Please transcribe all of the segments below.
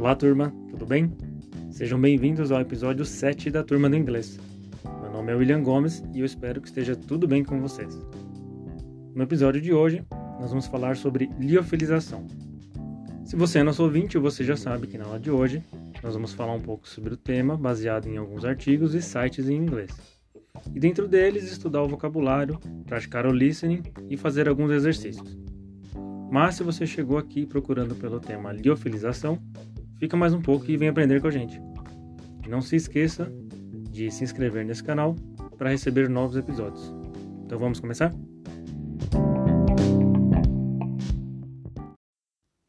Olá, turma, tudo bem? Sejam bem-vindos ao episódio 7 da Turma do Inglês. Meu nome é William Gomes e eu espero que esteja tudo bem com vocês. No episódio de hoje, nós vamos falar sobre liofilização. Se você é nosso ouvinte, você já sabe que na aula de hoje nós vamos falar um pouco sobre o tema baseado em alguns artigos e sites em inglês. E dentro deles, estudar o vocabulário, praticar o listening e fazer alguns exercícios. Mas se você chegou aqui procurando pelo tema liofilização, fica mais um pouco e vem aprender com a gente. E não se esqueça de se inscrever nesse canal para receber novos episódios. Então vamos começar?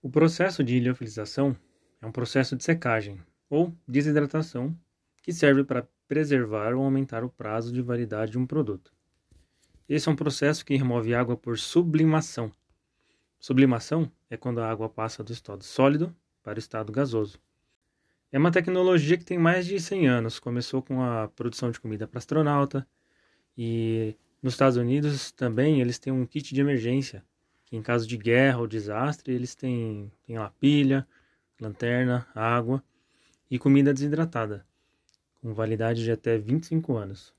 O processo de liofilização é um processo de secagem ou desidratação que serve para preservar ou aumentar o prazo de validade de um produto. Esse é um processo que remove água por sublimação. Sublimação é quando a água passa do estado sólido para o estado gasoso. É uma tecnologia que tem mais de 100 anos. Começou com a produção de comida para astronauta e nos Estados Unidos também eles têm um kit de emergência, que em caso de guerra ou desastre eles têm, têm uma pilha, lanterna, água e comida desidratada, com validade de até 25 anos.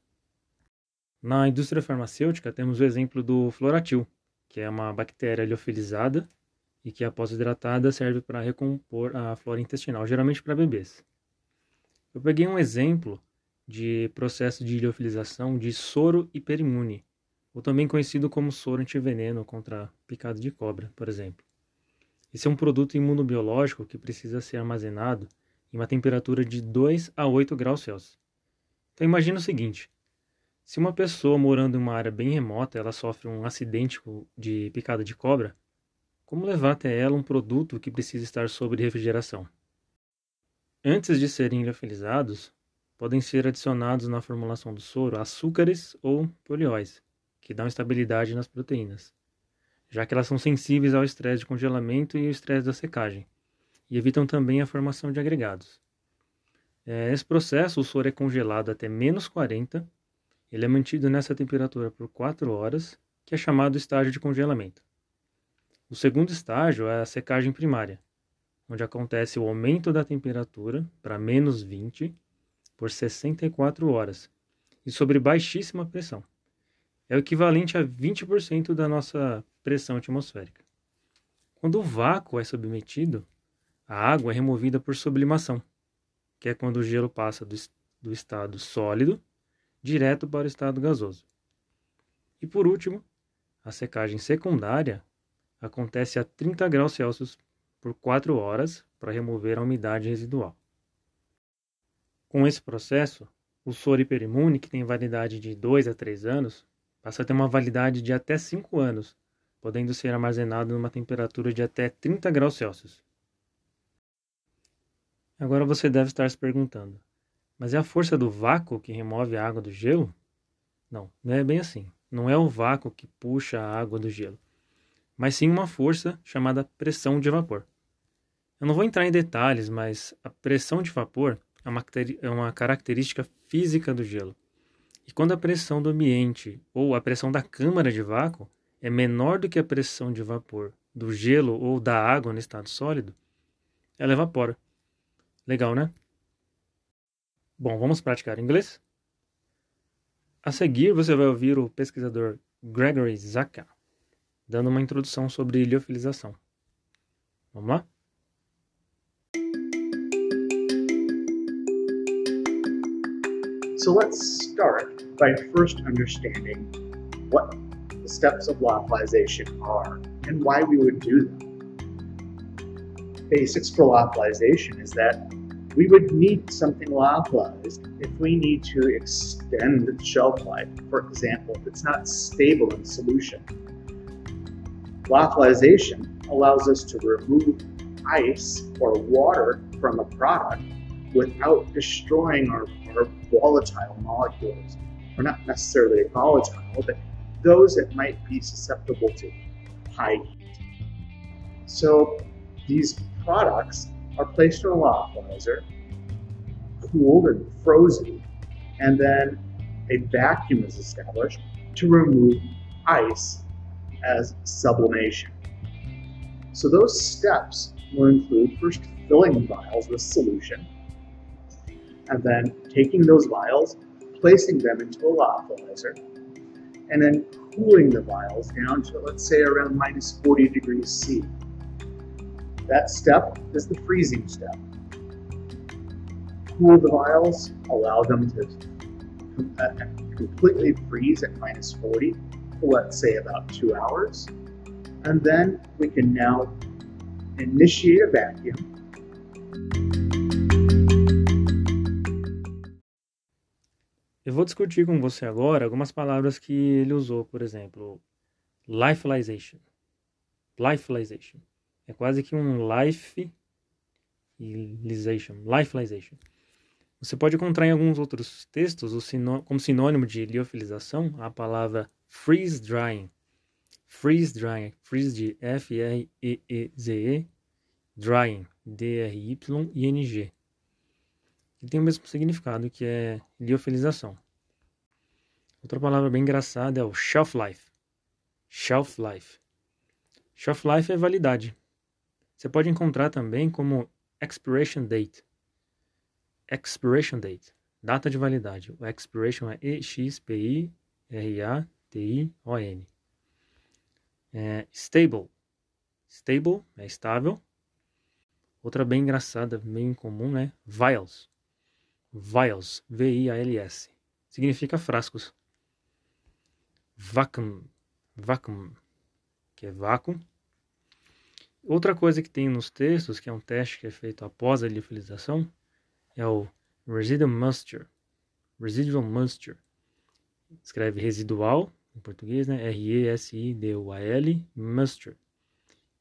Na indústria farmacêutica temos o exemplo do Floratil, que é uma bactéria liofilizada e que após hidratada serve para recompor a flora intestinal, geralmente para bebês. Eu peguei um exemplo de processo de liofilização de soro hiperimune, ou também conhecido como soro antiveneno contra picada de cobra, por exemplo. Esse é um produto imunobiológico que precisa ser armazenado em uma temperatura de 2 a 8 graus Celsius. Então imagine o seguinte: se uma pessoa morando em uma área bem remota ela sofre um acidente de picada de cobra, como levar até ela um produto que precisa estar sob refrigeração? Antes de serem liofilizados, podem ser adicionados na formulação do soro açúcares ou polióis, que dão estabilidade nas proteínas, já que elas são sensíveis ao estresse de congelamento e ao estresse da secagem, e evitam também a formação de agregados. É, nesse processo, o soro é congelado até menos 40, ele é mantido nessa temperatura por 4 horas, que é chamado estágio de congelamento. O segundo estágio é a secagem primária, onde acontece o aumento da temperatura para menos 20 por 64 horas e sobre baixíssima pressão. É o equivalente a 20% da nossa pressão atmosférica. Quando o vácuo é submetido, a água é removida por sublimação, que é quando o gelo passa do, do estado sólido direto para o estado gasoso. E por último, a secagem secundária acontece a 30 graus Celsius por 4 horas para remover a umidade residual. Com esse processo, o soro hiperimune, que tem validade de 2 a 3 anos, passa a ter uma validade de até 5 anos, podendo ser armazenado numa temperatura de até 30 graus Celsius. Agora você deve estar se perguntando: mas é a força do vácuo que remove a água do gelo? Não, não é bem assim. Não é o vácuo que puxa a água do gelo mas sim uma força chamada pressão de vapor. Eu não vou entrar em detalhes, mas a pressão de vapor é uma, é uma característica física do gelo. E quando a pressão do ambiente ou a pressão da câmara de vácuo é menor do que a pressão de vapor do gelo ou da água no estado sólido, ela evapora. Legal, né? Bom, vamos praticar inglês? A seguir, você vai ouvir o pesquisador Gregory Zaka dando uma introdução sobre liofilização. Vamos lá? So let's start by first understanding what the steps of lyophilization are and why we would do them. Basics for lyophilization is that we would need something lyophilized if we need to extend the shelf life. For example, if it's not stable in solution, Lyophilization allows us to remove ice or water from a product without destroying our, our volatile molecules. Or not necessarily volatile, but those that might be susceptible to high heat. So these products are placed in a lyophilizer, cooled and frozen, and then a vacuum is established to remove ice as sublimation. So those steps will include first filling vials with solution, and then taking those vials, placing them into a lyophilizer, and then cooling the vials down to, let's say, around minus 40 degrees C. That step is the freezing step. Cool the vials, allow them to uh, completely freeze at minus 40 let's say about two hours. And then we can now initiate a vacuum. Eu vou discutir com você agora algumas palavras que ele usou, por exemplo, lyophilization. Lyophilization. É quase que um lyophilization. Lyophilization. Você pode encontrar em alguns outros textos como sinônimo de liofilização a palavra freeze drying. Freeze drying. Freeze de F-R-E-E-Z-E. Drying. D-R-Y-I-N-G. Que tem o mesmo significado que é liofilização. Outra palavra bem engraçada é o shelf life. Shelf life. Shelf life é validade. Você pode encontrar também como expiration date. Expiration date. Data de validade. O expiration é E-X-P-I-R-A T-I-O-N. É, stable. Stable é estável. Outra bem engraçada, bem comum, né? Vials. Vials. V-I-A-L-S. Significa frascos. Vacuum. Vacuum. Que é vácuo. Outra coisa que tem nos textos, que é um teste que é feito após a liofilização, é o residual moisture. Residual moisture. Escreve residual em português, né? R-E-S-I-D-U-A-L, moisture.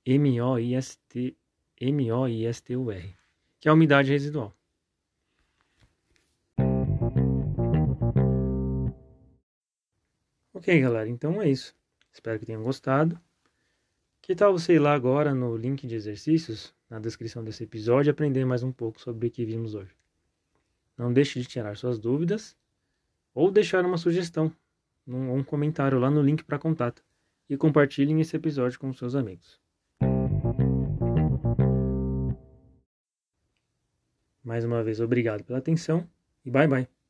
M-O-I-S-T, M-O-I-S-T-U-R, que é a umidade residual. Ok, galera, então é isso. Espero que tenham gostado. Que tal você ir lá agora no link de exercícios, na descrição desse episódio, e aprender mais um pouco sobre o que vimos hoje? Não deixe de tirar suas dúvidas ou deixar uma sugestão num, um comentário lá no link para contato e compartilhem esse episódio com seus amigos. Mais uma vez, obrigado pela atenção e bye bye.